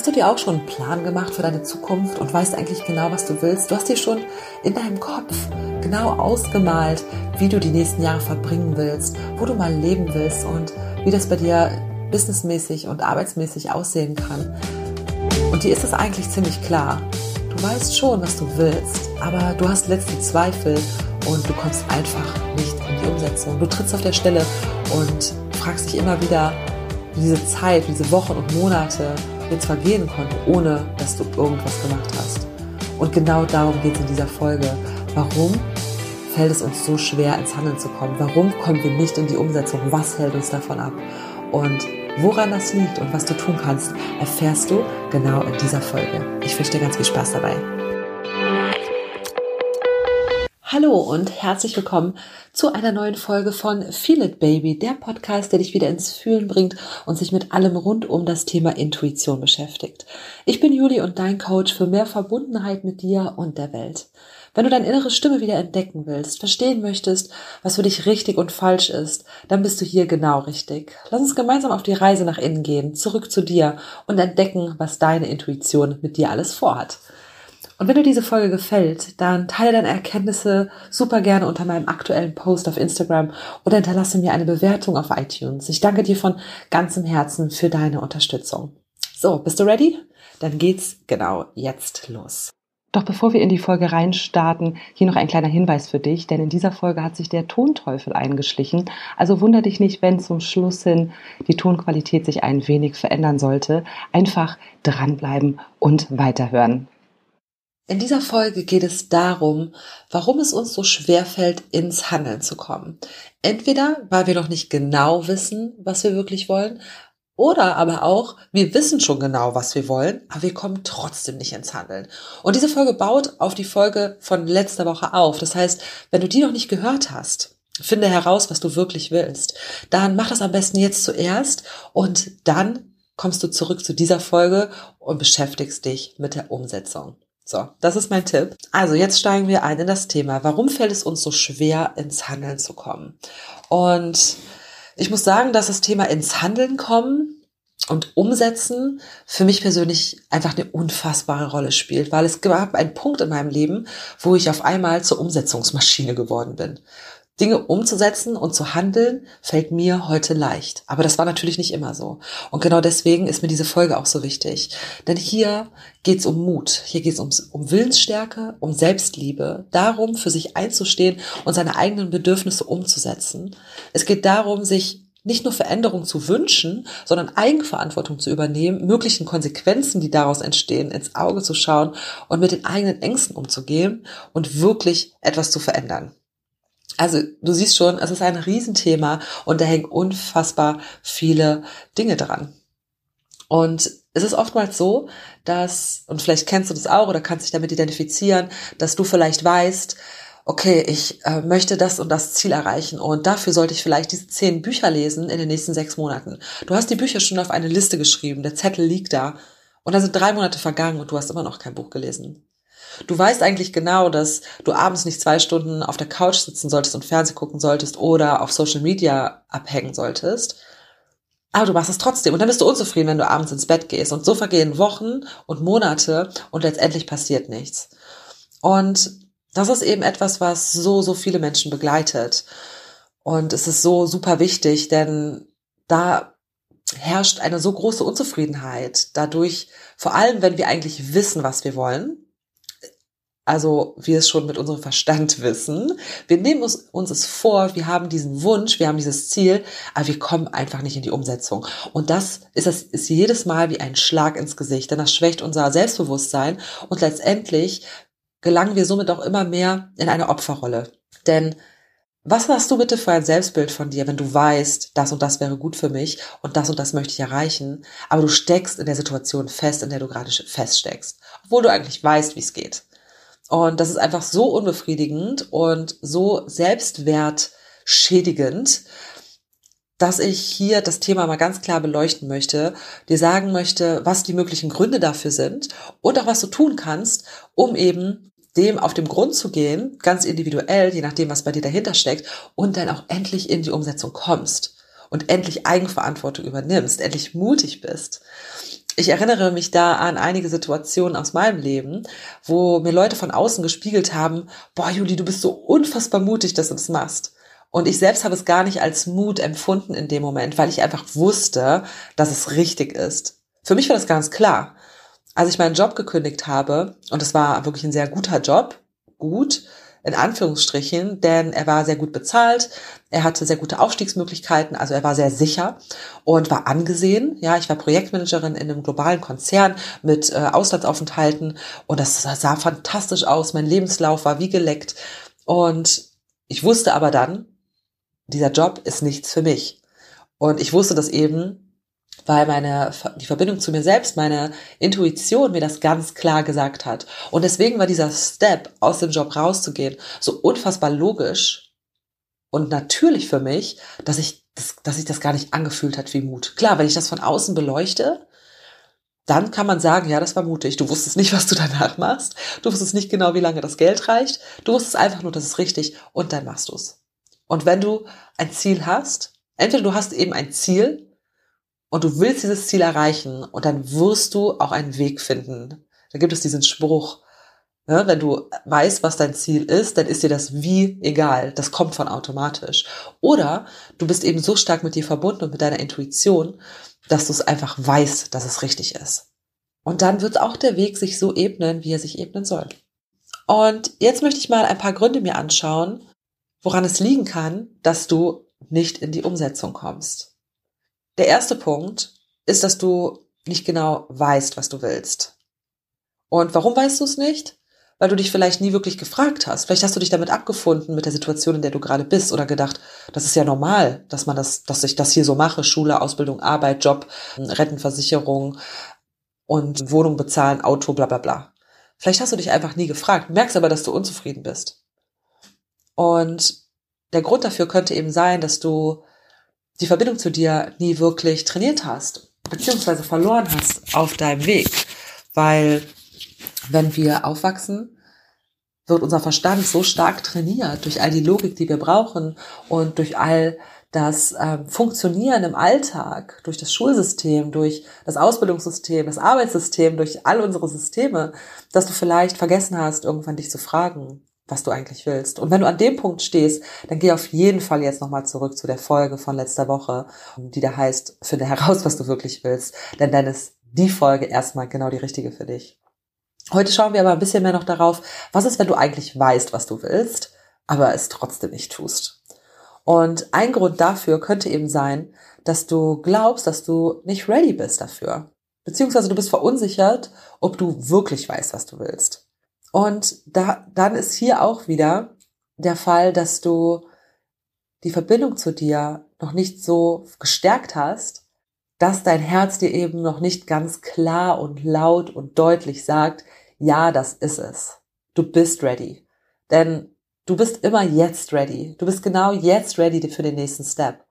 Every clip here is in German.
Hast du dir auch schon einen Plan gemacht für deine Zukunft und weißt eigentlich genau, was du willst? Du hast dir schon in deinem Kopf genau ausgemalt, wie du die nächsten Jahre verbringen willst, wo du mal leben willst und wie das bei dir businessmäßig und arbeitsmäßig aussehen kann. Und dir ist es eigentlich ziemlich klar. Du weißt schon, was du willst, aber du hast letzte Zweifel und du kommst einfach nicht in die Umsetzung. Du trittst auf der Stelle und fragst dich immer wieder, wie diese Zeit, wie diese Wochen und Monate jetzt vergehen konnten, ohne dass du irgendwas gemacht hast. Und genau darum geht es in dieser Folge. Warum fällt es uns so schwer, ins Handeln zu kommen? Warum kommen wir nicht in die Umsetzung? Was hält uns davon ab? Und woran das liegt und was du tun kannst, erfährst du genau in dieser Folge. Ich wünsche dir ganz viel Spaß dabei. Hallo und herzlich willkommen zu einer neuen Folge von Feel It Baby, der Podcast, der dich wieder ins Fühlen bringt und sich mit allem rund um das Thema Intuition beschäftigt. Ich bin Juli und dein Coach für mehr Verbundenheit mit dir und der Welt. Wenn du deine innere Stimme wieder entdecken willst, verstehen möchtest, was für dich richtig und falsch ist, dann bist du hier genau richtig. Lass uns gemeinsam auf die Reise nach innen gehen, zurück zu dir und entdecken, was deine Intuition mit dir alles vorhat. Und wenn dir diese Folge gefällt, dann teile deine Erkenntnisse super gerne unter meinem aktuellen Post auf Instagram oder hinterlasse mir eine Bewertung auf iTunes. Ich danke dir von ganzem Herzen für deine Unterstützung. So, bist du ready? Dann geht's genau jetzt los. Doch bevor wir in die Folge reinstarten, hier noch ein kleiner Hinweis für dich, denn in dieser Folge hat sich der Tonteufel eingeschlichen. Also wunder dich nicht, wenn zum Schluss hin die Tonqualität sich ein wenig verändern sollte. Einfach dranbleiben und weiterhören. In dieser Folge geht es darum, warum es uns so schwer fällt, ins Handeln zu kommen. Entweder, weil wir noch nicht genau wissen, was wir wirklich wollen, oder aber auch, wir wissen schon genau, was wir wollen, aber wir kommen trotzdem nicht ins Handeln. Und diese Folge baut auf die Folge von letzter Woche auf. Das heißt, wenn du die noch nicht gehört hast, finde heraus, was du wirklich willst. Dann mach das am besten jetzt zuerst und dann kommst du zurück zu dieser Folge und beschäftigst dich mit der Umsetzung. So, das ist mein Tipp. Also jetzt steigen wir ein in das Thema. Warum fällt es uns so schwer, ins Handeln zu kommen? Und ich muss sagen, dass das Thema ins Handeln kommen und umsetzen für mich persönlich einfach eine unfassbare Rolle spielt, weil es gab einen Punkt in meinem Leben, wo ich auf einmal zur Umsetzungsmaschine geworden bin. Dinge umzusetzen und zu handeln, fällt mir heute leicht. Aber das war natürlich nicht immer so. Und genau deswegen ist mir diese Folge auch so wichtig. Denn hier geht es um Mut, hier geht es um, um Willensstärke, um Selbstliebe, darum, für sich einzustehen und seine eigenen Bedürfnisse umzusetzen. Es geht darum, sich nicht nur Veränderung zu wünschen, sondern Eigenverantwortung zu übernehmen, möglichen Konsequenzen, die daraus entstehen, ins Auge zu schauen und mit den eigenen Ängsten umzugehen und wirklich etwas zu verändern. Also du siehst schon, es ist ein Riesenthema und da hängen unfassbar viele Dinge dran. Und es ist oftmals so, dass, und vielleicht kennst du das auch oder kannst dich damit identifizieren, dass du vielleicht weißt, okay, ich äh, möchte das und das Ziel erreichen und dafür sollte ich vielleicht diese zehn Bücher lesen in den nächsten sechs Monaten. Du hast die Bücher schon auf eine Liste geschrieben, der Zettel liegt da und da sind drei Monate vergangen und du hast immer noch kein Buch gelesen. Du weißt eigentlich genau, dass du abends nicht zwei Stunden auf der Couch sitzen solltest und Fernsehen gucken solltest oder auf Social Media abhängen solltest. Aber du machst es trotzdem. Und dann bist du unzufrieden, wenn du abends ins Bett gehst. Und so vergehen Wochen und Monate und letztendlich passiert nichts. Und das ist eben etwas, was so, so viele Menschen begleitet. Und es ist so super wichtig, denn da herrscht eine so große Unzufriedenheit dadurch, vor allem wenn wir eigentlich wissen, was wir wollen, also wir es schon mit unserem Verstand wissen. Wir nehmen uns, uns es vor, wir haben diesen Wunsch, wir haben dieses Ziel, aber wir kommen einfach nicht in die Umsetzung. Und das ist, das ist jedes Mal wie ein Schlag ins Gesicht, denn das schwächt unser Selbstbewusstsein und letztendlich gelangen wir somit auch immer mehr in eine Opferrolle. Denn was hast du bitte für ein Selbstbild von dir, wenn du weißt, das und das wäre gut für mich und das und das möchte ich erreichen, aber du steckst in der Situation fest, in der du gerade feststeckst, obwohl du eigentlich weißt, wie es geht. Und das ist einfach so unbefriedigend und so selbstwertschädigend, dass ich hier das Thema mal ganz klar beleuchten möchte, dir sagen möchte, was die möglichen Gründe dafür sind und auch was du tun kannst, um eben dem auf dem Grund zu gehen, ganz individuell, je nachdem, was bei dir dahinter steckt, und dann auch endlich in die Umsetzung kommst und endlich Eigenverantwortung übernimmst, endlich mutig bist. Ich erinnere mich da an einige Situationen aus meinem Leben, wo mir Leute von außen gespiegelt haben, boah, Juli, du bist so unfassbar mutig, dass du das machst. Und ich selbst habe es gar nicht als Mut empfunden in dem Moment, weil ich einfach wusste, dass es richtig ist. Für mich war das ganz klar. Als ich meinen Job gekündigt habe, und es war wirklich ein sehr guter Job, gut, in Anführungsstrichen, denn er war sehr gut bezahlt, er hatte sehr gute Aufstiegsmöglichkeiten, also er war sehr sicher und war angesehen. Ja, ich war Projektmanagerin in einem globalen Konzern mit äh, Auslandsaufenthalten und das sah fantastisch aus. Mein Lebenslauf war wie geleckt und ich wusste aber dann, dieser Job ist nichts für mich. Und ich wusste das eben, weil meine, die Verbindung zu mir selbst, meine Intuition mir das ganz klar gesagt hat. Und deswegen war dieser Step, aus dem Job rauszugehen, so unfassbar logisch und natürlich für mich, dass ich das, dass sich das gar nicht angefühlt hat wie Mut. Klar, wenn ich das von außen beleuchte, dann kann man sagen, ja, das war mutig. Du wusstest nicht, was du danach machst. Du wusstest nicht genau, wie lange das Geld reicht. Du wusstest einfach nur, das ist richtig und dann machst du es. Und wenn du ein Ziel hast, entweder du hast eben ein Ziel, und du willst dieses Ziel erreichen und dann wirst du auch einen Weg finden. Da gibt es diesen Spruch, ne, wenn du weißt, was dein Ziel ist, dann ist dir das wie egal. Das kommt von automatisch. Oder du bist eben so stark mit dir verbunden und mit deiner Intuition, dass du es einfach weißt, dass es richtig ist. Und dann wird auch der Weg sich so ebnen, wie er sich ebnen soll. Und jetzt möchte ich mal ein paar Gründe mir anschauen, woran es liegen kann, dass du nicht in die Umsetzung kommst. Der erste Punkt ist, dass du nicht genau weißt, was du willst. Und warum weißt du es nicht? Weil du dich vielleicht nie wirklich gefragt hast. Vielleicht hast du dich damit abgefunden mit der Situation, in der du gerade bist oder gedacht, das ist ja normal, dass man das, dass ich das hier so mache. Schule, Ausbildung, Arbeit, Job, Rentenversicherung und Wohnung bezahlen, Auto, bla, bla, bla. Vielleicht hast du dich einfach nie gefragt, merkst aber, dass du unzufrieden bist. Und der Grund dafür könnte eben sein, dass du die Verbindung zu dir nie wirklich trainiert hast, beziehungsweise verloren hast auf deinem Weg. Weil wenn wir aufwachsen, wird unser Verstand so stark trainiert durch all die Logik, die wir brauchen und durch all das ähm, Funktionieren im Alltag, durch das Schulsystem, durch das Ausbildungssystem, das Arbeitssystem, durch all unsere Systeme, dass du vielleicht vergessen hast, irgendwann dich zu fragen, was du eigentlich willst. Und wenn du an dem Punkt stehst, dann geh auf jeden Fall jetzt nochmal zurück zu der Folge von letzter Woche, die da heißt, finde heraus, was du wirklich willst. Denn dann ist die Folge erstmal genau die richtige für dich. Heute schauen wir aber ein bisschen mehr noch darauf, was ist, wenn du eigentlich weißt, was du willst, aber es trotzdem nicht tust. Und ein Grund dafür könnte eben sein, dass du glaubst, dass du nicht ready bist dafür. Beziehungsweise du bist verunsichert, ob du wirklich weißt, was du willst. Und da, dann ist hier auch wieder der Fall, dass du die Verbindung zu dir noch nicht so gestärkt hast, dass dein Herz dir eben noch nicht ganz klar und laut und deutlich sagt, ja, das ist es. Du bist ready. Denn du bist immer jetzt ready. Du bist genau jetzt ready für den nächsten Step.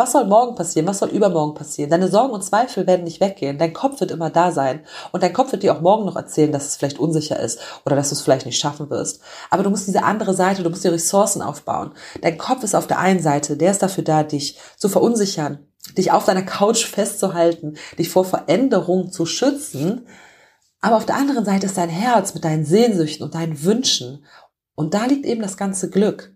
Was soll morgen passieren? Was soll übermorgen passieren? Deine Sorgen und Zweifel werden nicht weggehen. Dein Kopf wird immer da sein. Und dein Kopf wird dir auch morgen noch erzählen, dass es vielleicht unsicher ist oder dass du es vielleicht nicht schaffen wirst. Aber du musst diese andere Seite, du musst die Ressourcen aufbauen. Dein Kopf ist auf der einen Seite, der ist dafür da, dich zu verunsichern, dich auf deiner Couch festzuhalten, dich vor Veränderung zu schützen. Aber auf der anderen Seite ist dein Herz mit deinen Sehnsüchten und deinen Wünschen. Und da liegt eben das ganze Glück.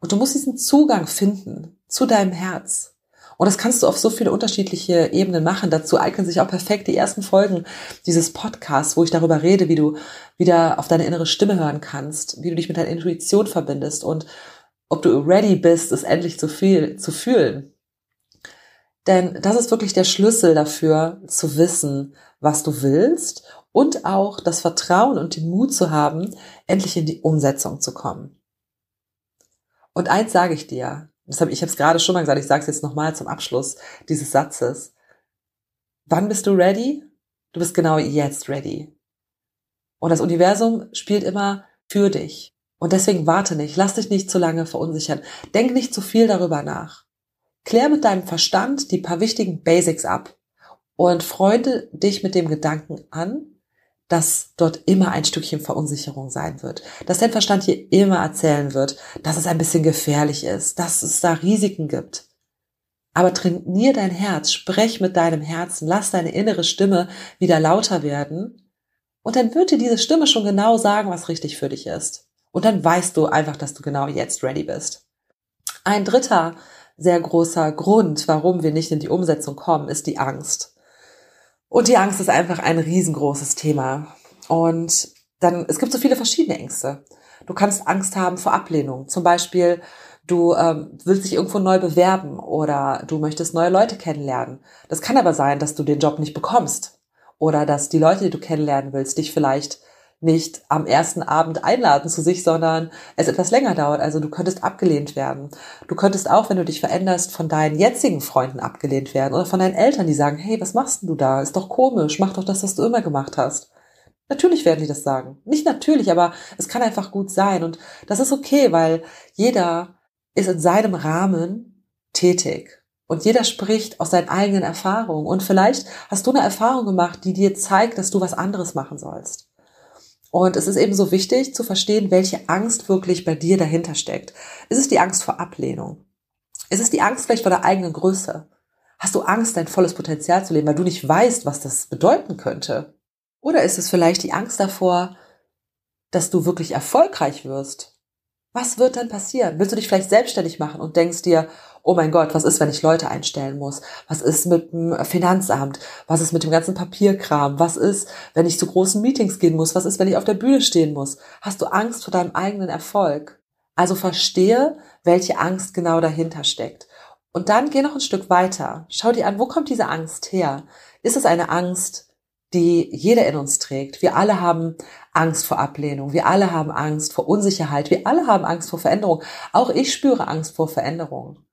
Und du musst diesen Zugang finden zu deinem Herz. Und das kannst du auf so viele unterschiedliche Ebenen machen. Dazu eignen sich auch perfekt die ersten Folgen dieses Podcasts, wo ich darüber rede, wie du wieder auf deine innere Stimme hören kannst, wie du dich mit deiner Intuition verbindest und ob du ready bist, es endlich zu viel zu fühlen. Denn das ist wirklich der Schlüssel dafür, zu wissen, was du willst und auch das Vertrauen und den Mut zu haben, endlich in die Umsetzung zu kommen. Und eins sage ich dir, das hab, ich habe es gerade schon mal gesagt, ich sage es jetzt nochmal zum Abschluss dieses Satzes. Wann bist du ready? Du bist genau jetzt ready. Und das Universum spielt immer für dich. Und deswegen warte nicht, lass dich nicht zu lange verunsichern. Denk nicht zu viel darüber nach. Klär mit deinem Verstand die paar wichtigen Basics ab und freunde dich mit dem Gedanken an, dass dort immer ein Stückchen Verunsicherung sein wird, dass dein Verstand hier immer erzählen wird, dass es ein bisschen gefährlich ist, dass es da Risiken gibt. Aber trainier dein Herz, sprech mit deinem Herzen, lass deine innere Stimme wieder lauter werden. Und dann wird dir diese Stimme schon genau sagen, was richtig für dich ist. Und dann weißt du einfach, dass du genau jetzt ready bist. Ein dritter sehr großer Grund, warum wir nicht in die Umsetzung kommen, ist die Angst. Und die Angst ist einfach ein riesengroßes Thema. Und dann, es gibt so viele verschiedene Ängste. Du kannst Angst haben vor Ablehnung. Zum Beispiel, du ähm, willst dich irgendwo neu bewerben oder du möchtest neue Leute kennenlernen. Das kann aber sein, dass du den Job nicht bekommst. Oder dass die Leute, die du kennenlernen willst, dich vielleicht nicht am ersten Abend einladen zu sich, sondern es etwas länger dauert. Also du könntest abgelehnt werden. Du könntest auch, wenn du dich veränderst, von deinen jetzigen Freunden abgelehnt werden oder von deinen Eltern, die sagen, hey, was machst denn du da? Ist doch komisch, mach doch das, was du immer gemacht hast. Natürlich werden die das sagen. Nicht natürlich, aber es kann einfach gut sein. Und das ist okay, weil jeder ist in seinem Rahmen tätig. Und jeder spricht aus seinen eigenen Erfahrungen. Und vielleicht hast du eine Erfahrung gemacht, die dir zeigt, dass du was anderes machen sollst. Und es ist eben so wichtig zu verstehen, welche Angst wirklich bei dir dahinter steckt. Ist es die Angst vor Ablehnung? Ist es die Angst vielleicht vor der eigenen Größe? Hast du Angst, dein volles Potenzial zu leben, weil du nicht weißt, was das bedeuten könnte? Oder ist es vielleicht die Angst davor, dass du wirklich erfolgreich wirst? Was wird dann passieren? Willst du dich vielleicht selbstständig machen und denkst dir, oh mein Gott, was ist, wenn ich Leute einstellen muss? Was ist mit dem Finanzamt? Was ist mit dem ganzen Papierkram? Was ist, wenn ich zu großen Meetings gehen muss? Was ist, wenn ich auf der Bühne stehen muss? Hast du Angst vor deinem eigenen Erfolg? Also verstehe, welche Angst genau dahinter steckt. Und dann geh noch ein Stück weiter. Schau dir an, wo kommt diese Angst her? Ist es eine Angst, die jeder in uns trägt. Wir alle haben Angst vor Ablehnung. Wir alle haben Angst vor Unsicherheit. Wir alle haben Angst vor Veränderung. Auch ich spüre Angst vor Veränderung.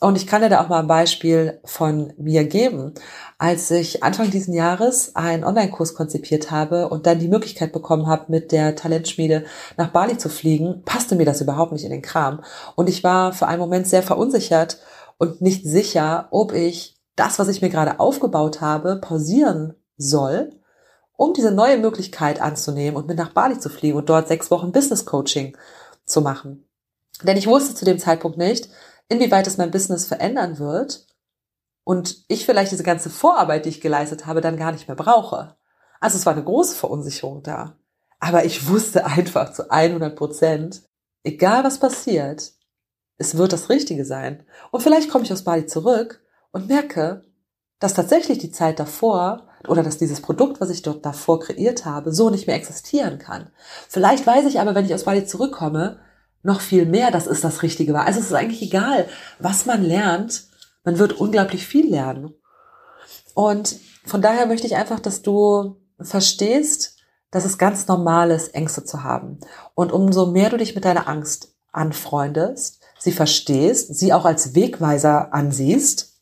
Und ich kann dir da auch mal ein Beispiel von mir geben. Als ich Anfang diesen Jahres einen Online-Kurs konzipiert habe und dann die Möglichkeit bekommen habe, mit der Talentschmiede nach Bali zu fliegen, passte mir das überhaupt nicht in den Kram. Und ich war für einen Moment sehr verunsichert und nicht sicher, ob ich das, was ich mir gerade aufgebaut habe, pausieren soll, um diese neue Möglichkeit anzunehmen und mit nach Bali zu fliegen und dort sechs Wochen Business Coaching zu machen. Denn ich wusste zu dem Zeitpunkt nicht, inwieweit es mein Business verändern wird und ich vielleicht diese ganze Vorarbeit, die ich geleistet habe, dann gar nicht mehr brauche. Also es war eine große Verunsicherung da. Aber ich wusste einfach zu 100 Prozent, egal was passiert, es wird das Richtige sein. Und vielleicht komme ich aus Bali zurück und merke, dass tatsächlich die Zeit davor oder dass dieses Produkt, was ich dort davor kreiert habe, so nicht mehr existieren kann. Vielleicht weiß ich aber, wenn ich aus Bali zurückkomme, noch viel mehr, dass es das Richtige war. Also es ist eigentlich egal, was man lernt. Man wird unglaublich viel lernen. Und von daher möchte ich einfach, dass du verstehst, dass es ganz normal ist, Ängste zu haben. Und umso mehr du dich mit deiner Angst anfreundest, sie verstehst, sie auch als Wegweiser ansiehst,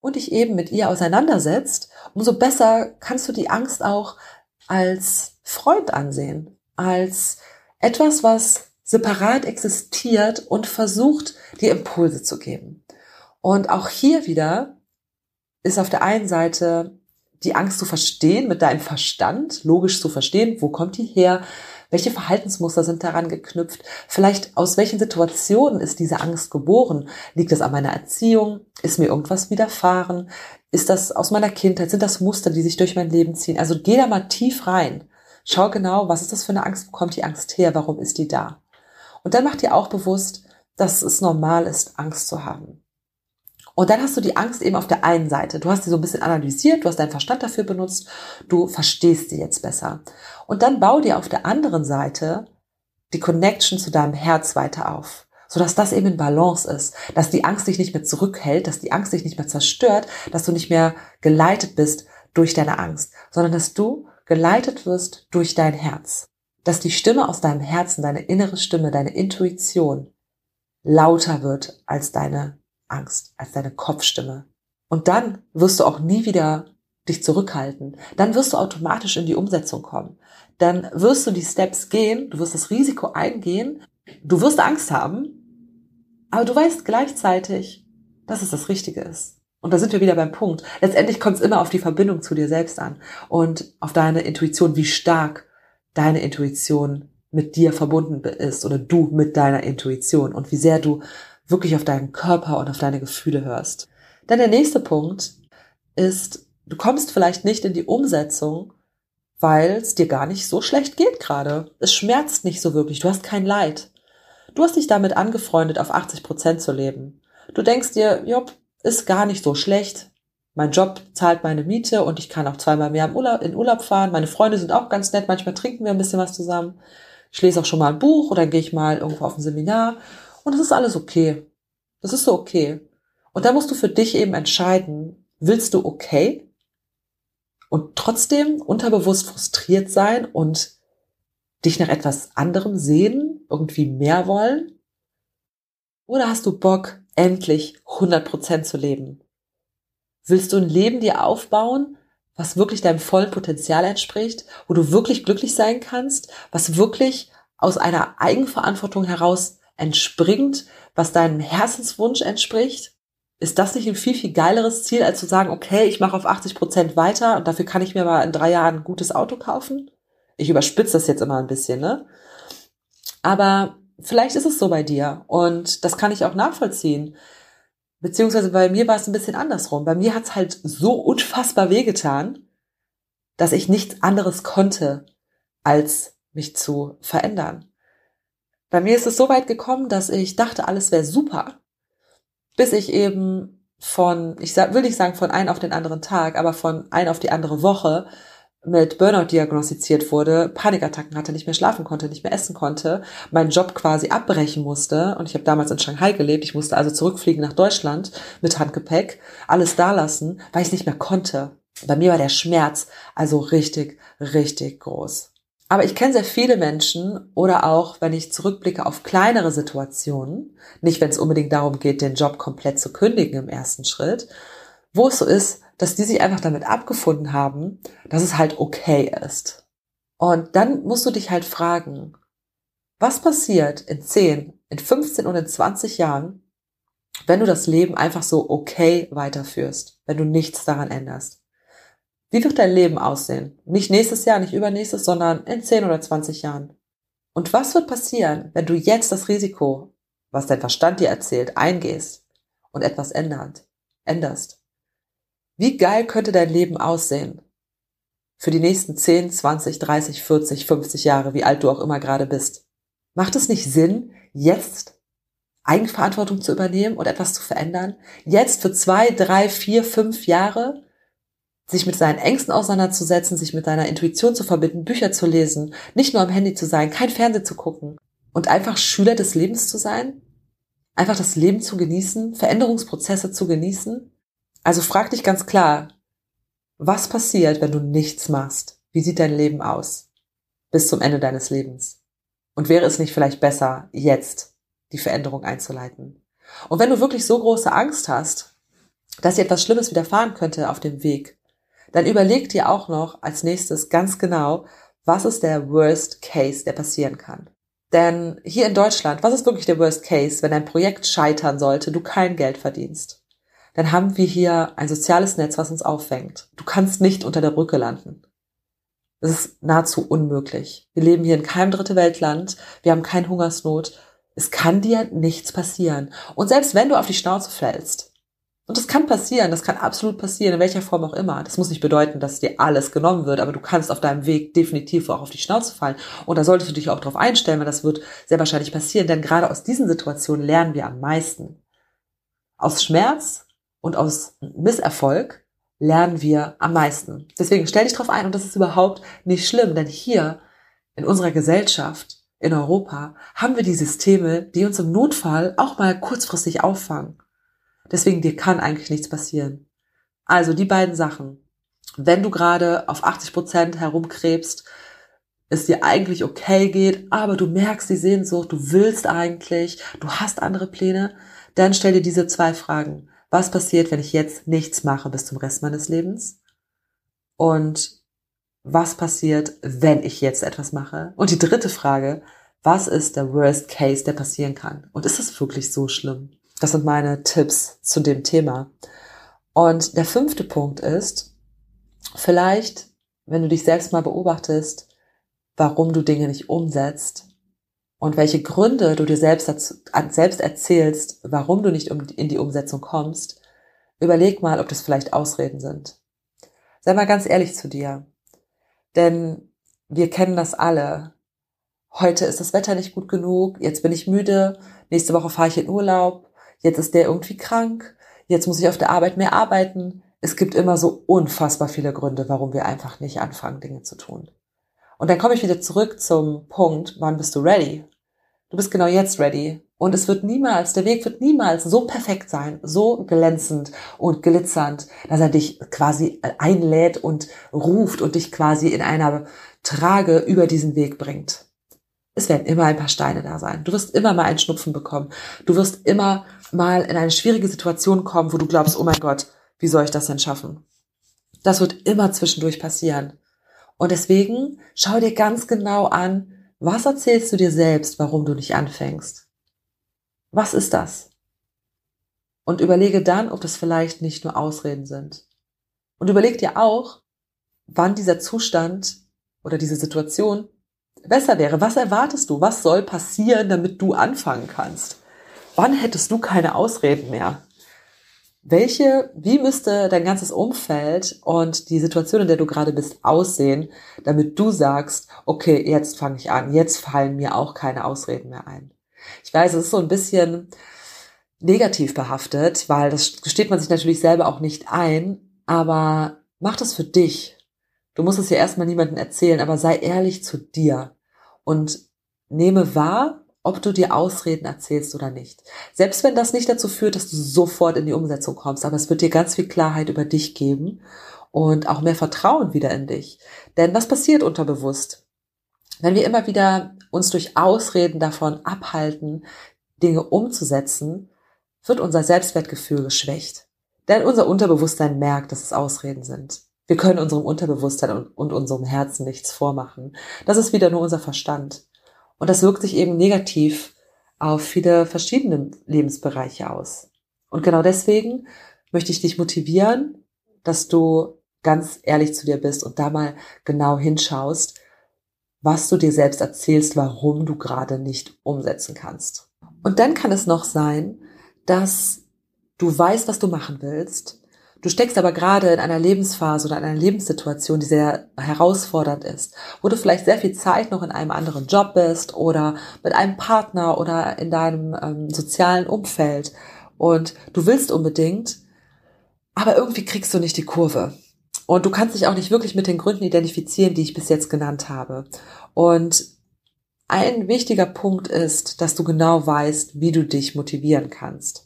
und dich eben mit ihr auseinandersetzt, umso besser kannst du die Angst auch als Freund ansehen, als etwas, was separat existiert und versucht, dir Impulse zu geben. Und auch hier wieder ist auf der einen Seite die Angst zu verstehen, mit deinem Verstand logisch zu verstehen, wo kommt die her, welche Verhaltensmuster sind daran geknüpft? Vielleicht aus welchen Situationen ist diese Angst geboren? Liegt es an meiner Erziehung? Ist mir irgendwas widerfahren? Ist das aus meiner Kindheit? Sind das Muster, die sich durch mein Leben ziehen? Also geh da mal tief rein. Schau genau, was ist das für eine Angst? Wo kommt die Angst her? Warum ist die da? Und dann mach dir auch bewusst, dass es normal ist, Angst zu haben. Und dann hast du die Angst eben auf der einen Seite. Du hast sie so ein bisschen analysiert, du hast deinen Verstand dafür benutzt, du verstehst sie jetzt besser. Und dann bau dir auf der anderen Seite die Connection zu deinem Herz weiter auf, sodass das eben in Balance ist, dass die Angst dich nicht mehr zurückhält, dass die Angst dich nicht mehr zerstört, dass du nicht mehr geleitet bist durch deine Angst, sondern dass du geleitet wirst durch dein Herz. Dass die Stimme aus deinem Herzen, deine innere Stimme, deine Intuition lauter wird als deine Angst, als deine Kopfstimme. Und dann wirst du auch nie wieder dich zurückhalten. Dann wirst du automatisch in die Umsetzung kommen. Dann wirst du die Steps gehen, du wirst das Risiko eingehen, du wirst Angst haben, aber du weißt gleichzeitig, dass es das Richtige ist. Und da sind wir wieder beim Punkt. Letztendlich kommt es immer auf die Verbindung zu dir selbst an und auf deine Intuition, wie stark deine Intuition mit dir verbunden ist oder du mit deiner Intuition und wie sehr du wirklich auf deinen Körper und auf deine Gefühle hörst. Dann der nächste Punkt ist, du kommst vielleicht nicht in die Umsetzung, weil es dir gar nicht so schlecht geht gerade. Es schmerzt nicht so wirklich, du hast kein Leid. Du hast dich damit angefreundet, auf 80 Prozent zu leben. Du denkst dir, jopp, ist gar nicht so schlecht. Mein Job zahlt meine Miete und ich kann auch zweimal mehr in Urlaub fahren. Meine Freunde sind auch ganz nett. Manchmal trinken wir ein bisschen was zusammen. Ich lese auch schon mal ein Buch oder gehe ich mal irgendwo auf ein Seminar. Und das ist alles okay. Das ist so okay. Und da musst du für dich eben entscheiden, willst du okay und trotzdem unterbewusst frustriert sein und dich nach etwas anderem sehen, irgendwie mehr wollen? Oder hast du Bock, endlich 100% zu leben? Willst du ein Leben dir aufbauen, was wirklich deinem vollen Potenzial entspricht, wo du wirklich glücklich sein kannst, was wirklich aus einer Eigenverantwortung heraus entspringt, was deinem Herzenswunsch entspricht? Ist das nicht ein viel, viel geileres Ziel, als zu sagen, okay, ich mache auf 80 Prozent weiter und dafür kann ich mir mal in drei Jahren ein gutes Auto kaufen? Ich überspitze das jetzt immer ein bisschen, ne? Aber vielleicht ist es so bei dir und das kann ich auch nachvollziehen. Beziehungsweise bei mir war es ein bisschen andersrum. Bei mir hat es halt so unfassbar wehgetan, dass ich nichts anderes konnte, als mich zu verändern. Bei mir ist es so weit gekommen, dass ich dachte, alles wäre super, bis ich eben von, ich will nicht sagen von einem auf den anderen Tag, aber von ein auf die andere Woche mit Burnout diagnostiziert wurde, Panikattacken hatte, nicht mehr schlafen konnte, nicht mehr essen konnte, meinen Job quasi abbrechen musste und ich habe damals in Shanghai gelebt, ich musste also zurückfliegen nach Deutschland mit Handgepäck, alles da lassen, weil ich nicht mehr konnte. Bei mir war der Schmerz also richtig, richtig groß. Aber ich kenne sehr viele Menschen oder auch, wenn ich zurückblicke auf kleinere Situationen, nicht wenn es unbedingt darum geht, den Job komplett zu kündigen im ersten Schritt, wo es so ist, dass die sich einfach damit abgefunden haben, dass es halt okay ist. Und dann musst du dich halt fragen, was passiert in 10, in 15 und in 20 Jahren, wenn du das Leben einfach so okay weiterführst, wenn du nichts daran änderst? Wie wird dein Leben aussehen? Nicht nächstes Jahr, nicht übernächstes, sondern in 10 oder 20 Jahren. Und was wird passieren, wenn du jetzt das Risiko, was dein Verstand dir erzählt, eingehst und etwas änderst? Wie geil könnte dein Leben aussehen? Für die nächsten 10, 20, 30, 40, 50 Jahre, wie alt du auch immer gerade bist. Macht es nicht Sinn, jetzt Eigenverantwortung zu übernehmen und etwas zu verändern? Jetzt für zwei, drei, vier, fünf Jahre sich mit seinen Ängsten auseinanderzusetzen, sich mit seiner Intuition zu verbinden, Bücher zu lesen, nicht nur am Handy zu sein, kein Fernsehen zu gucken und einfach Schüler des Lebens zu sein? Einfach das Leben zu genießen, Veränderungsprozesse zu genießen also frag dich ganz klar, was passiert, wenn du nichts machst? Wie sieht dein Leben aus? Bis zum Ende deines Lebens. Und wäre es nicht vielleicht besser, jetzt die Veränderung einzuleiten? Und wenn du wirklich so große Angst hast, dass dir etwas Schlimmes widerfahren könnte auf dem Weg, dann überleg dir auch noch als nächstes ganz genau, was ist der Worst Case, der passieren kann. Denn hier in Deutschland, was ist wirklich der Worst Case, wenn ein Projekt scheitern sollte, du kein Geld verdienst? Dann haben wir hier ein soziales Netz, was uns auffängt. Du kannst nicht unter der Brücke landen. Das ist nahezu unmöglich. Wir leben hier in keinem dritte Weltland. Wir haben keine Hungersnot. Es kann dir nichts passieren. Und selbst wenn du auf die Schnauze fällst, und das kann passieren, das kann absolut passieren, in welcher Form auch immer. Das muss nicht bedeuten, dass dir alles genommen wird, aber du kannst auf deinem Weg definitiv auch auf die Schnauze fallen. Und da solltest du dich auch darauf einstellen, weil das wird sehr wahrscheinlich passieren, denn gerade aus diesen Situationen lernen wir am meisten. Aus Schmerz und aus Misserfolg lernen wir am meisten. Deswegen stell dich drauf ein und das ist überhaupt nicht schlimm, denn hier in unserer Gesellschaft, in Europa, haben wir die Systeme, die uns im Notfall auch mal kurzfristig auffangen. Deswegen dir kann eigentlich nichts passieren. Also die beiden Sachen. Wenn du gerade auf 80 Prozent herumkrebst, es dir eigentlich okay geht, aber du merkst die Sehnsucht, du willst eigentlich, du hast andere Pläne, dann stell dir diese zwei Fragen was passiert, wenn ich jetzt nichts mache bis zum Rest meines Lebens? Und was passiert, wenn ich jetzt etwas mache? Und die dritte Frage, was ist der Worst Case, der passieren kann? Und ist es wirklich so schlimm? Das sind meine Tipps zu dem Thema. Und der fünfte Punkt ist, vielleicht, wenn du dich selbst mal beobachtest, warum du Dinge nicht umsetzt, und welche Gründe du dir selbst, dazu, selbst erzählst, warum du nicht in die Umsetzung kommst, überleg mal, ob das vielleicht Ausreden sind. Sei mal ganz ehrlich zu dir. Denn wir kennen das alle. Heute ist das Wetter nicht gut genug, jetzt bin ich müde, nächste Woche fahre ich in Urlaub, jetzt ist der irgendwie krank, jetzt muss ich auf der Arbeit mehr arbeiten. Es gibt immer so unfassbar viele Gründe, warum wir einfach nicht anfangen, Dinge zu tun. Und dann komme ich wieder zurück zum Punkt, wann bist du ready? Du bist genau jetzt ready. Und es wird niemals, der Weg wird niemals so perfekt sein, so glänzend und glitzernd, dass er dich quasi einlädt und ruft und dich quasi in einer Trage über diesen Weg bringt. Es werden immer ein paar Steine da sein. Du wirst immer mal einen Schnupfen bekommen. Du wirst immer mal in eine schwierige Situation kommen, wo du glaubst, oh mein Gott, wie soll ich das denn schaffen? Das wird immer zwischendurch passieren. Und deswegen schau dir ganz genau an, was erzählst du dir selbst, warum du nicht anfängst? Was ist das? Und überlege dann, ob das vielleicht nicht nur Ausreden sind. Und überleg dir auch, wann dieser Zustand oder diese Situation besser wäre. Was erwartest du? Was soll passieren, damit du anfangen kannst? Wann hättest du keine Ausreden mehr? Welche, wie müsste dein ganzes Umfeld und die Situation, in der du gerade bist, aussehen, damit du sagst, okay, jetzt fange ich an, jetzt fallen mir auch keine Ausreden mehr ein. Ich weiß, es ist so ein bisschen negativ behaftet, weil das gesteht man sich natürlich selber auch nicht ein, aber mach das für dich. Du musst es ja erstmal niemandem erzählen, aber sei ehrlich zu dir und nehme wahr, ob du dir Ausreden erzählst oder nicht. Selbst wenn das nicht dazu führt, dass du sofort in die Umsetzung kommst, aber es wird dir ganz viel Klarheit über dich geben und auch mehr Vertrauen wieder in dich. Denn was passiert unterbewusst? Wenn wir immer wieder uns durch Ausreden davon abhalten, Dinge umzusetzen, wird unser Selbstwertgefühl geschwächt. Denn unser Unterbewusstsein merkt, dass es Ausreden sind. Wir können unserem Unterbewusstsein und, unserem Herzen nichts vormachen. Das ist wieder nur unser Verstand. Und das wirkt sich eben negativ auf viele verschiedene Lebensbereiche aus. Und genau deswegen möchte ich dich motivieren, dass du ganz ehrlich zu dir bist und da mal genau hinschaust, was du dir selbst erzählst, warum du gerade nicht umsetzen kannst. Und dann kann es noch sein, dass du weißt, was du machen willst, Du steckst aber gerade in einer Lebensphase oder in einer Lebenssituation, die sehr herausfordernd ist, wo du vielleicht sehr viel Zeit noch in einem anderen Job bist oder mit einem Partner oder in deinem ähm, sozialen Umfeld und du willst unbedingt, aber irgendwie kriegst du nicht die Kurve. Und du kannst dich auch nicht wirklich mit den Gründen identifizieren, die ich bis jetzt genannt habe. Und ein wichtiger Punkt ist, dass du genau weißt, wie du dich motivieren kannst.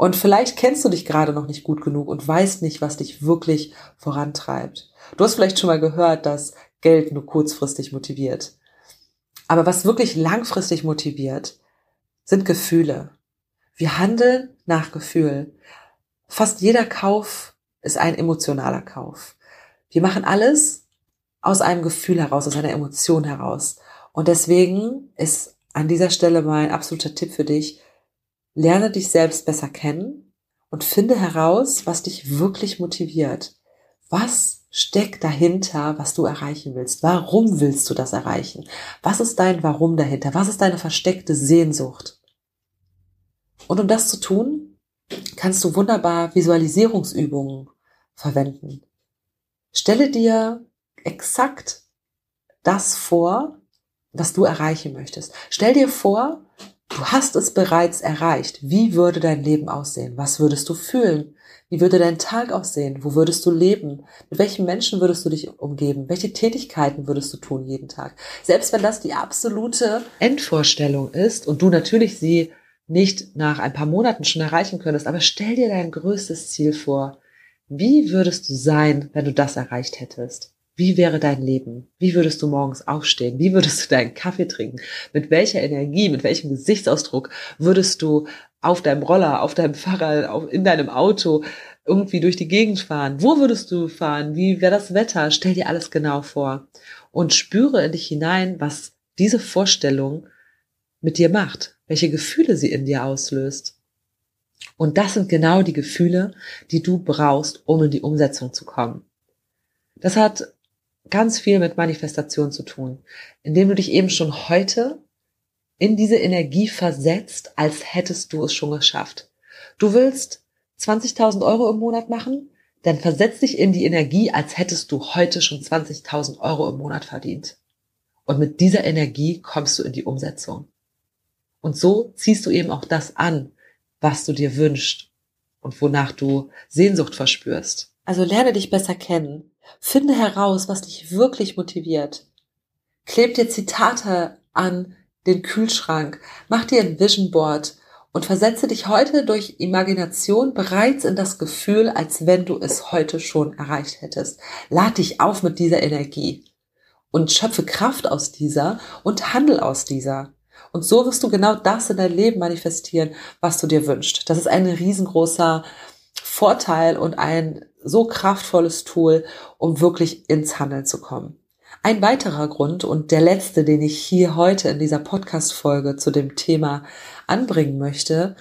Und vielleicht kennst du dich gerade noch nicht gut genug und weißt nicht, was dich wirklich vorantreibt. Du hast vielleicht schon mal gehört, dass Geld nur kurzfristig motiviert. Aber was wirklich langfristig motiviert, sind Gefühle. Wir handeln nach Gefühl. Fast jeder Kauf ist ein emotionaler Kauf. Wir machen alles aus einem Gefühl heraus, aus einer Emotion heraus. Und deswegen ist an dieser Stelle mein absoluter Tipp für dich, Lerne dich selbst besser kennen und finde heraus, was dich wirklich motiviert. Was steckt dahinter, was du erreichen willst? Warum willst du das erreichen? Was ist dein Warum dahinter? Was ist deine versteckte Sehnsucht? Und um das zu tun, kannst du wunderbar Visualisierungsübungen verwenden. Stelle dir exakt das vor, was du erreichen möchtest. Stell dir vor, Du hast es bereits erreicht. Wie würde dein Leben aussehen? Was würdest du fühlen? Wie würde dein Tag aussehen? Wo würdest du leben? Mit welchen Menschen würdest du dich umgeben? Welche Tätigkeiten würdest du tun jeden Tag? Selbst wenn das die absolute Endvorstellung ist und du natürlich sie nicht nach ein paar Monaten schon erreichen könntest, aber stell dir dein größtes Ziel vor. Wie würdest du sein, wenn du das erreicht hättest? Wie wäre dein Leben? Wie würdest du morgens aufstehen? Wie würdest du deinen Kaffee trinken? Mit welcher Energie, mit welchem Gesichtsausdruck würdest du auf deinem Roller, auf deinem Fahrrad, in deinem Auto irgendwie durch die Gegend fahren? Wo würdest du fahren? Wie wäre das Wetter? Stell dir alles genau vor und spüre in dich hinein, was diese Vorstellung mit dir macht, welche Gefühle sie in dir auslöst. Und das sind genau die Gefühle, die du brauchst, um in die Umsetzung zu kommen. Das hat ganz viel mit Manifestation zu tun, indem du dich eben schon heute in diese Energie versetzt, als hättest du es schon geschafft. Du willst 20.000 Euro im Monat machen, dann versetz dich in die Energie, als hättest du heute schon 20.000 Euro im Monat verdient. Und mit dieser Energie kommst du in die Umsetzung. Und so ziehst du eben auch das an, was du dir wünschst und wonach du Sehnsucht verspürst. Also lerne dich besser kennen. Finde heraus, was dich wirklich motiviert. Kleb dir Zitate an den Kühlschrank. Mach dir ein Vision Board und versetze dich heute durch Imagination bereits in das Gefühl, als wenn du es heute schon erreicht hättest. Lad dich auf mit dieser Energie und schöpfe Kraft aus dieser und handel aus dieser. Und so wirst du genau das in dein Leben manifestieren, was du dir wünschst. Das ist ein riesengroßer Vorteil und ein so kraftvolles Tool, um wirklich ins Handeln zu kommen. Ein weiterer Grund und der letzte, den ich hier heute in dieser Podcast-Folge zu dem Thema anbringen möchte,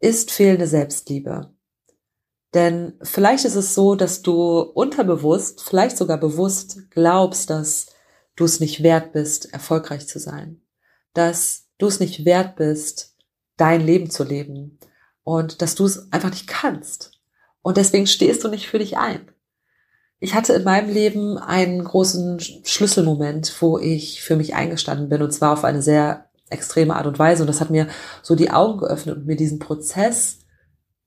ist fehlende Selbstliebe. Denn vielleicht ist es so, dass du unterbewusst, vielleicht sogar bewusst glaubst, dass du es nicht wert bist, erfolgreich zu sein. Dass du es nicht wert bist, dein Leben zu leben. Und dass du es einfach nicht kannst. Und deswegen stehst du nicht für dich ein. Ich hatte in meinem Leben einen großen Schlüsselmoment, wo ich für mich eingestanden bin, und zwar auf eine sehr extreme Art und Weise. Und das hat mir so die Augen geöffnet und mir diesen Prozess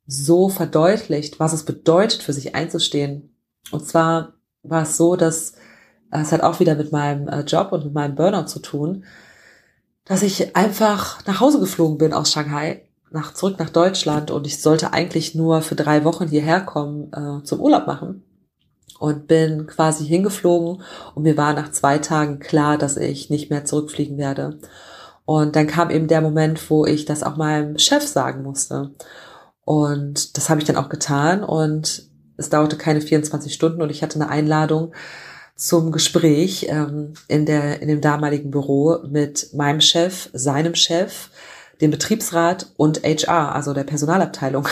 so verdeutlicht, was es bedeutet, für sich einzustehen. Und zwar war es so, dass äh, es hat auch wieder mit meinem äh, Job und mit meinem Burnout zu tun, dass ich einfach nach Hause geflogen bin aus Shanghai, nach, zurück nach Deutschland und ich sollte eigentlich nur für drei Wochen hierher kommen äh, zum Urlaub machen und bin quasi hingeflogen und mir war nach zwei Tagen klar, dass ich nicht mehr zurückfliegen werde. Und dann kam eben der Moment, wo ich das auch meinem Chef sagen musste. Und das habe ich dann auch getan und es dauerte keine 24 Stunden und ich hatte eine Einladung zum Gespräch ähm, in, der, in dem damaligen Büro mit meinem Chef, seinem Chef, dem Betriebsrat und HR, also der Personalabteilung,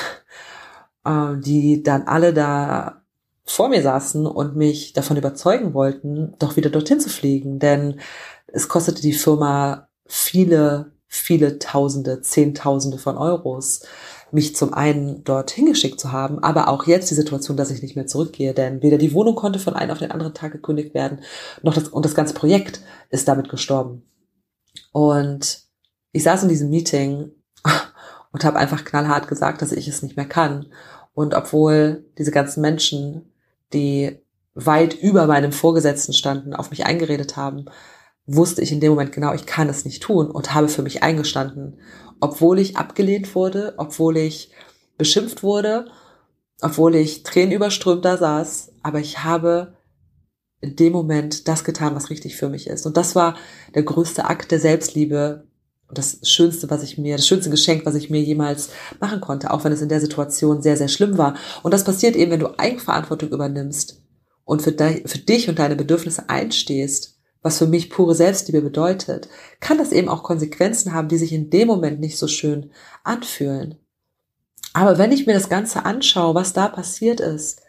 äh, die dann alle da vor mir saßen und mich davon überzeugen wollten, doch wieder dorthin zu fliegen. Denn es kostete die Firma viele, viele Tausende, Zehntausende von Euros, mich zum einen dorthin geschickt zu haben, aber auch jetzt die Situation, dass ich nicht mehr zurückgehe, denn weder die Wohnung konnte von einem auf den anderen Tag gekündigt werden, noch das, und das ganze Projekt ist damit gestorben. Und ich saß in diesem Meeting und habe einfach knallhart gesagt, dass ich es nicht mehr kann. Und obwohl diese ganzen Menschen die weit über meinem Vorgesetzten standen, auf mich eingeredet haben, wusste ich in dem Moment genau, ich kann es nicht tun und habe für mich eingestanden, obwohl ich abgelehnt wurde, obwohl ich beschimpft wurde, obwohl ich tränenüberströmt da saß, aber ich habe in dem Moment das getan, was richtig für mich ist. Und das war der größte Akt der Selbstliebe, das Schönste, was ich mir, das schönste Geschenk, was ich mir jemals machen konnte, auch wenn es in der Situation sehr, sehr schlimm war. Und das passiert eben, wenn du Eigenverantwortung übernimmst und für, de, für dich und deine Bedürfnisse einstehst, was für mich pure Selbstliebe bedeutet, kann das eben auch Konsequenzen haben, die sich in dem Moment nicht so schön anfühlen. Aber wenn ich mir das Ganze anschaue, was da passiert ist,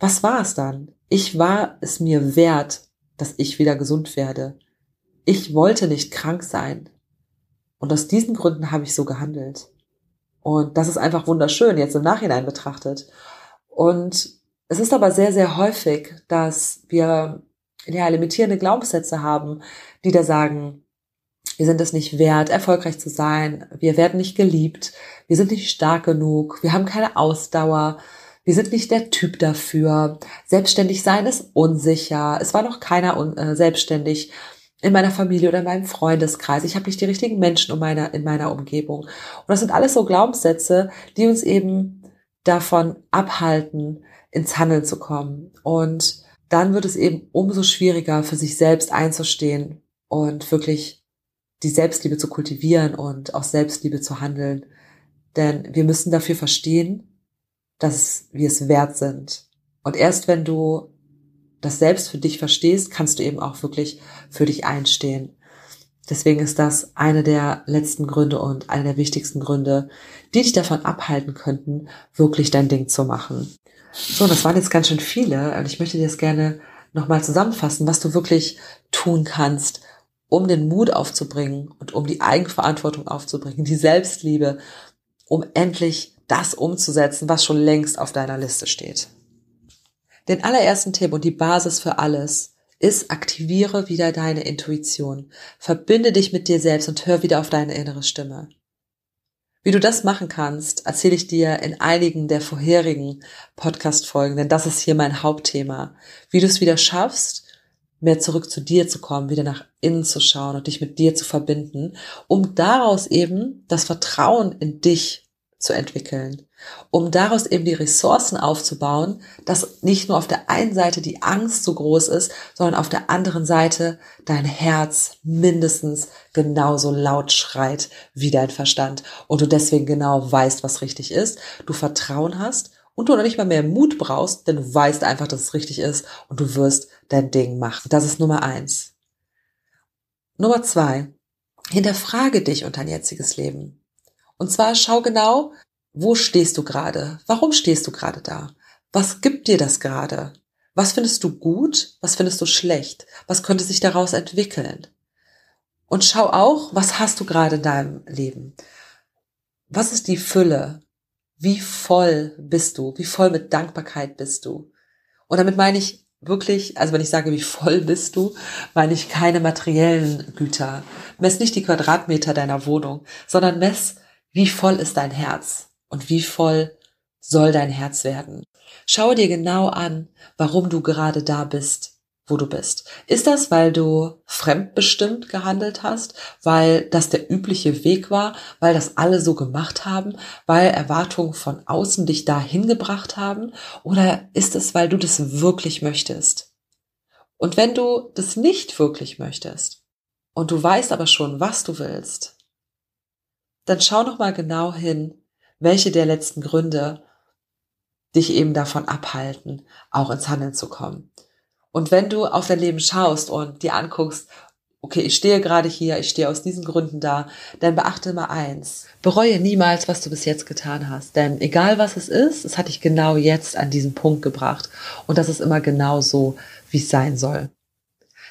was war es dann? Ich war es mir wert, dass ich wieder gesund werde. Ich wollte nicht krank sein. Und aus diesen Gründen habe ich so gehandelt. Und das ist einfach wunderschön, jetzt im Nachhinein betrachtet. Und es ist aber sehr, sehr häufig, dass wir ja, limitierende Glaubenssätze haben, die da sagen, wir sind es nicht wert, erfolgreich zu sein, wir werden nicht geliebt, wir sind nicht stark genug, wir haben keine Ausdauer, wir sind nicht der Typ dafür, selbstständig sein ist unsicher, es war noch keiner äh, selbstständig, in meiner Familie oder in meinem Freundeskreis. Ich habe nicht die richtigen Menschen in meiner, in meiner Umgebung. Und das sind alles so Glaubenssätze, die uns eben davon abhalten, ins Handeln zu kommen. Und dann wird es eben umso schwieriger, für sich selbst einzustehen und wirklich die Selbstliebe zu kultivieren und aus Selbstliebe zu handeln. Denn wir müssen dafür verstehen, dass wir es wert sind. Und erst wenn du das selbst für dich verstehst, kannst du eben auch wirklich für dich einstehen. Deswegen ist das eine der letzten Gründe und einer der wichtigsten Gründe, die dich davon abhalten könnten, wirklich dein Ding zu machen. So, das waren jetzt ganz schön viele und ich möchte dir das gerne nochmal zusammenfassen, was du wirklich tun kannst, um den Mut aufzubringen und um die Eigenverantwortung aufzubringen, die Selbstliebe, um endlich das umzusetzen, was schon längst auf deiner Liste steht. Den allerersten Tipp und die Basis für alles ist, aktiviere wieder deine Intuition. Verbinde dich mit dir selbst und hör wieder auf deine innere Stimme. Wie du das machen kannst, erzähle ich dir in einigen der vorherigen Podcast-Folgen, denn das ist hier mein Hauptthema. Wie du es wieder schaffst, mehr zurück zu dir zu kommen, wieder nach innen zu schauen und dich mit dir zu verbinden, um daraus eben das Vertrauen in dich zu entwickeln, um daraus eben die Ressourcen aufzubauen, dass nicht nur auf der einen Seite die Angst so groß ist, sondern auf der anderen Seite dein Herz mindestens genauso laut schreit wie dein Verstand und du deswegen genau weißt, was richtig ist, du Vertrauen hast und du noch nicht mal mehr Mut brauchst, denn du weißt einfach, dass es richtig ist und du wirst dein Ding machen. Das ist Nummer eins. Nummer zwei. Hinterfrage dich und dein jetziges Leben. Und zwar schau genau, wo stehst du gerade? Warum stehst du gerade da? Was gibt dir das gerade? Was findest du gut? Was findest du schlecht? Was könnte sich daraus entwickeln? Und schau auch, was hast du gerade in deinem Leben? Was ist die Fülle? Wie voll bist du? Wie voll mit Dankbarkeit bist du? Und damit meine ich wirklich, also wenn ich sage, wie voll bist du, meine ich keine materiellen Güter. Mess nicht die Quadratmeter deiner Wohnung, sondern mess, wie voll ist dein Herz? Und wie voll soll dein Herz werden. Schau dir genau an, warum du gerade da bist, wo du bist. Ist das, weil du fremdbestimmt gehandelt hast, weil das der übliche Weg war, weil das alle so gemacht haben, weil Erwartungen von außen dich dahin gebracht haben? Oder ist es, weil du das wirklich möchtest? Und wenn du das nicht wirklich möchtest und du weißt aber schon, was du willst, dann schau noch mal genau hin, welche der letzten Gründe dich eben davon abhalten, auch ins Handeln zu kommen. Und wenn du auf dein Leben schaust und dir anguckst, okay, ich stehe gerade hier, ich stehe aus diesen Gründen da, dann beachte immer eins. Bereue niemals, was du bis jetzt getan hast. Denn egal was es ist, es hat dich genau jetzt an diesen Punkt gebracht. Und das ist immer genau so, wie es sein soll.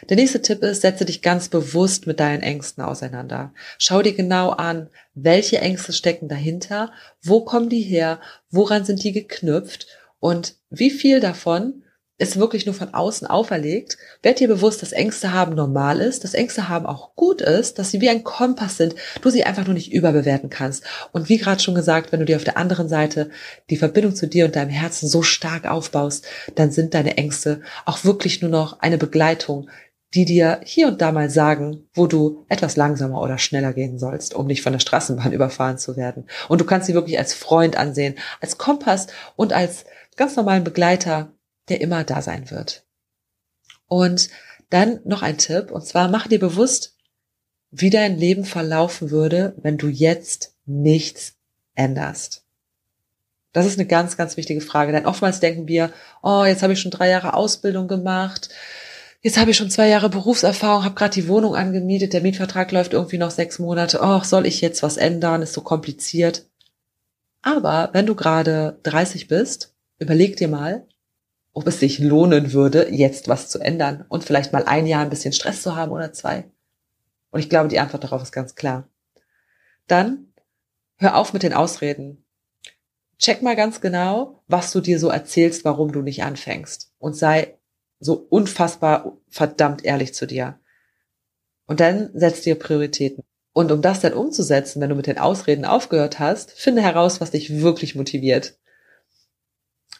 Der nächste Tipp ist, setze dich ganz bewusst mit deinen Ängsten auseinander. Schau dir genau an, welche Ängste stecken dahinter, wo kommen die her, woran sind die geknüpft und wie viel davon ist wirklich nur von außen auferlegt. Werd dir bewusst, dass Ängste haben normal ist, dass Ängste haben auch gut ist, dass sie wie ein Kompass sind, du sie einfach nur nicht überbewerten kannst. Und wie gerade schon gesagt, wenn du dir auf der anderen Seite die Verbindung zu dir und deinem Herzen so stark aufbaust, dann sind deine Ängste auch wirklich nur noch eine Begleitung, die dir hier und da mal sagen, wo du etwas langsamer oder schneller gehen sollst, um nicht von der Straßenbahn überfahren zu werden. Und du kannst sie wirklich als Freund ansehen, als Kompass und als ganz normalen Begleiter, der immer da sein wird. Und dann noch ein Tipp, und zwar mach dir bewusst, wie dein Leben verlaufen würde, wenn du jetzt nichts änderst. Das ist eine ganz, ganz wichtige Frage, denn oftmals denken wir, oh, jetzt habe ich schon drei Jahre Ausbildung gemacht, jetzt habe ich schon zwei Jahre Berufserfahrung, habe gerade die Wohnung angemietet, der Mietvertrag läuft irgendwie noch sechs Monate. Oh, soll ich jetzt was ändern? Ist so kompliziert. Aber wenn du gerade 30 bist, überleg dir mal, ob es sich lohnen würde, jetzt was zu ändern und vielleicht mal ein Jahr ein bisschen Stress zu haben oder zwei. Und ich glaube, die Antwort darauf ist ganz klar. Dann hör auf mit den Ausreden. Check mal ganz genau, was du dir so erzählst, warum du nicht anfängst. Und sei so unfassbar verdammt ehrlich zu dir. Und dann setzt dir Prioritäten. Und um das dann umzusetzen, wenn du mit den Ausreden aufgehört hast, finde heraus, was dich wirklich motiviert.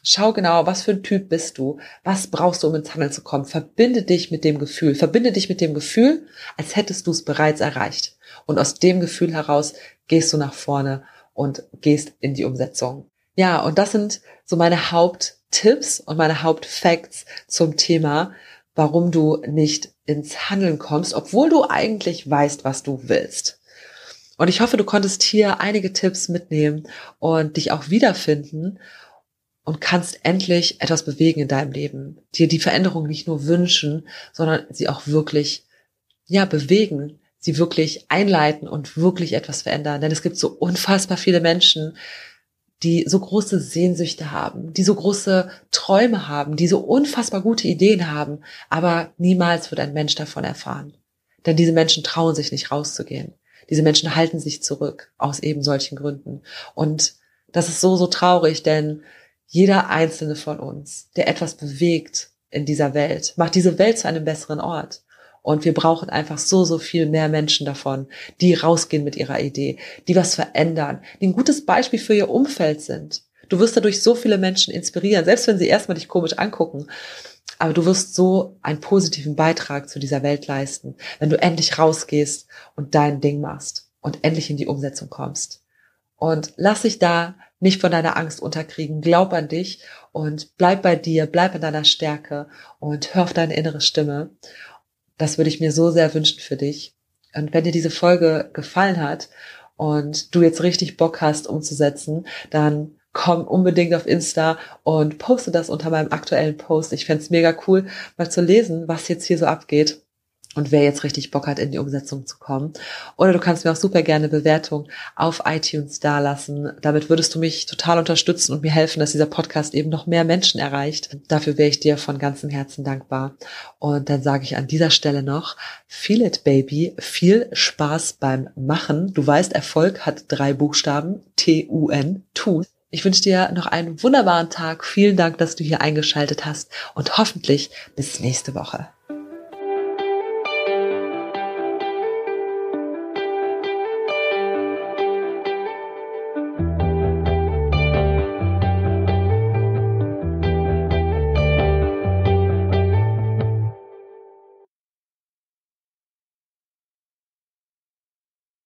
Schau genau, was für ein Typ bist du? Was brauchst du, um ins Handeln zu kommen? Verbinde dich mit dem Gefühl. Verbinde dich mit dem Gefühl, als hättest du es bereits erreicht. Und aus dem Gefühl heraus gehst du nach vorne und gehst in die Umsetzung. Ja, und das sind so meine Haupttipps und meine Hauptfacts zum Thema, warum du nicht ins Handeln kommst, obwohl du eigentlich weißt, was du willst. Und ich hoffe, du konntest hier einige Tipps mitnehmen und dich auch wiederfinden und kannst endlich etwas bewegen in deinem Leben. Dir die Veränderung nicht nur wünschen, sondern sie auch wirklich, ja, bewegen, sie wirklich einleiten und wirklich etwas verändern. Denn es gibt so unfassbar viele Menschen, die so große Sehnsüchte haben, die so große Träume haben, die so unfassbar gute Ideen haben, aber niemals wird ein Mensch davon erfahren. Denn diese Menschen trauen sich nicht rauszugehen. Diese Menschen halten sich zurück aus eben solchen Gründen. Und das ist so, so traurig, denn jeder einzelne von uns, der etwas bewegt in dieser Welt, macht diese Welt zu einem besseren Ort. Und wir brauchen einfach so, so viel mehr Menschen davon, die rausgehen mit ihrer Idee, die was verändern, die ein gutes Beispiel für ihr Umfeld sind. Du wirst dadurch so viele Menschen inspirieren, selbst wenn sie erstmal dich komisch angucken. Aber du wirst so einen positiven Beitrag zu dieser Welt leisten, wenn du endlich rausgehst und dein Ding machst und endlich in die Umsetzung kommst. Und lass dich da nicht von deiner Angst unterkriegen. Glaub an dich und bleib bei dir, bleib in deiner Stärke und hör auf deine innere Stimme. Das würde ich mir so sehr wünschen für dich. Und wenn dir diese Folge gefallen hat und du jetzt richtig Bock hast umzusetzen, dann komm unbedingt auf Insta und poste das unter meinem aktuellen Post. Ich fände mega cool, mal zu lesen, was jetzt hier so abgeht und wer jetzt richtig Bock hat, in die Umsetzung zu kommen. Oder du kannst mir auch super gerne Bewertung auf iTunes dalassen. Damit würdest du mich total unterstützen und mir helfen, dass dieser Podcast eben noch mehr Menschen erreicht. Dafür wäre ich dir von ganzem Herzen dankbar. Und dann sage ich an dieser Stelle noch, Feel it, Baby. Viel Spaß beim Machen. Du weißt, Erfolg hat drei Buchstaben. T-U-N. Tun. Ich wünsche dir noch einen wunderbaren Tag. Vielen Dank, dass du hier eingeschaltet hast und hoffentlich bis nächste Woche.